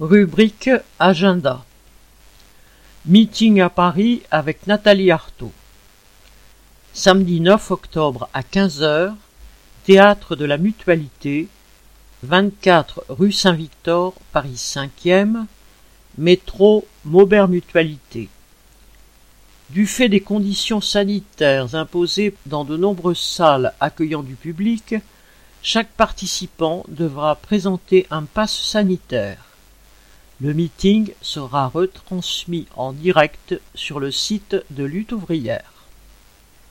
Rubrique Agenda Meeting à Paris avec Nathalie Arthaud. Samedi 9 octobre à 15h, Théâtre de la Mutualité, 24 rue Saint-Victor, Paris 5e, métro Maubert Mutualité. Du fait des conditions sanitaires imposées dans de nombreuses salles accueillant du public, chaque participant devra présenter un passe sanitaire. Le meeting sera retransmis en direct sur le site de Lutte ouvrière.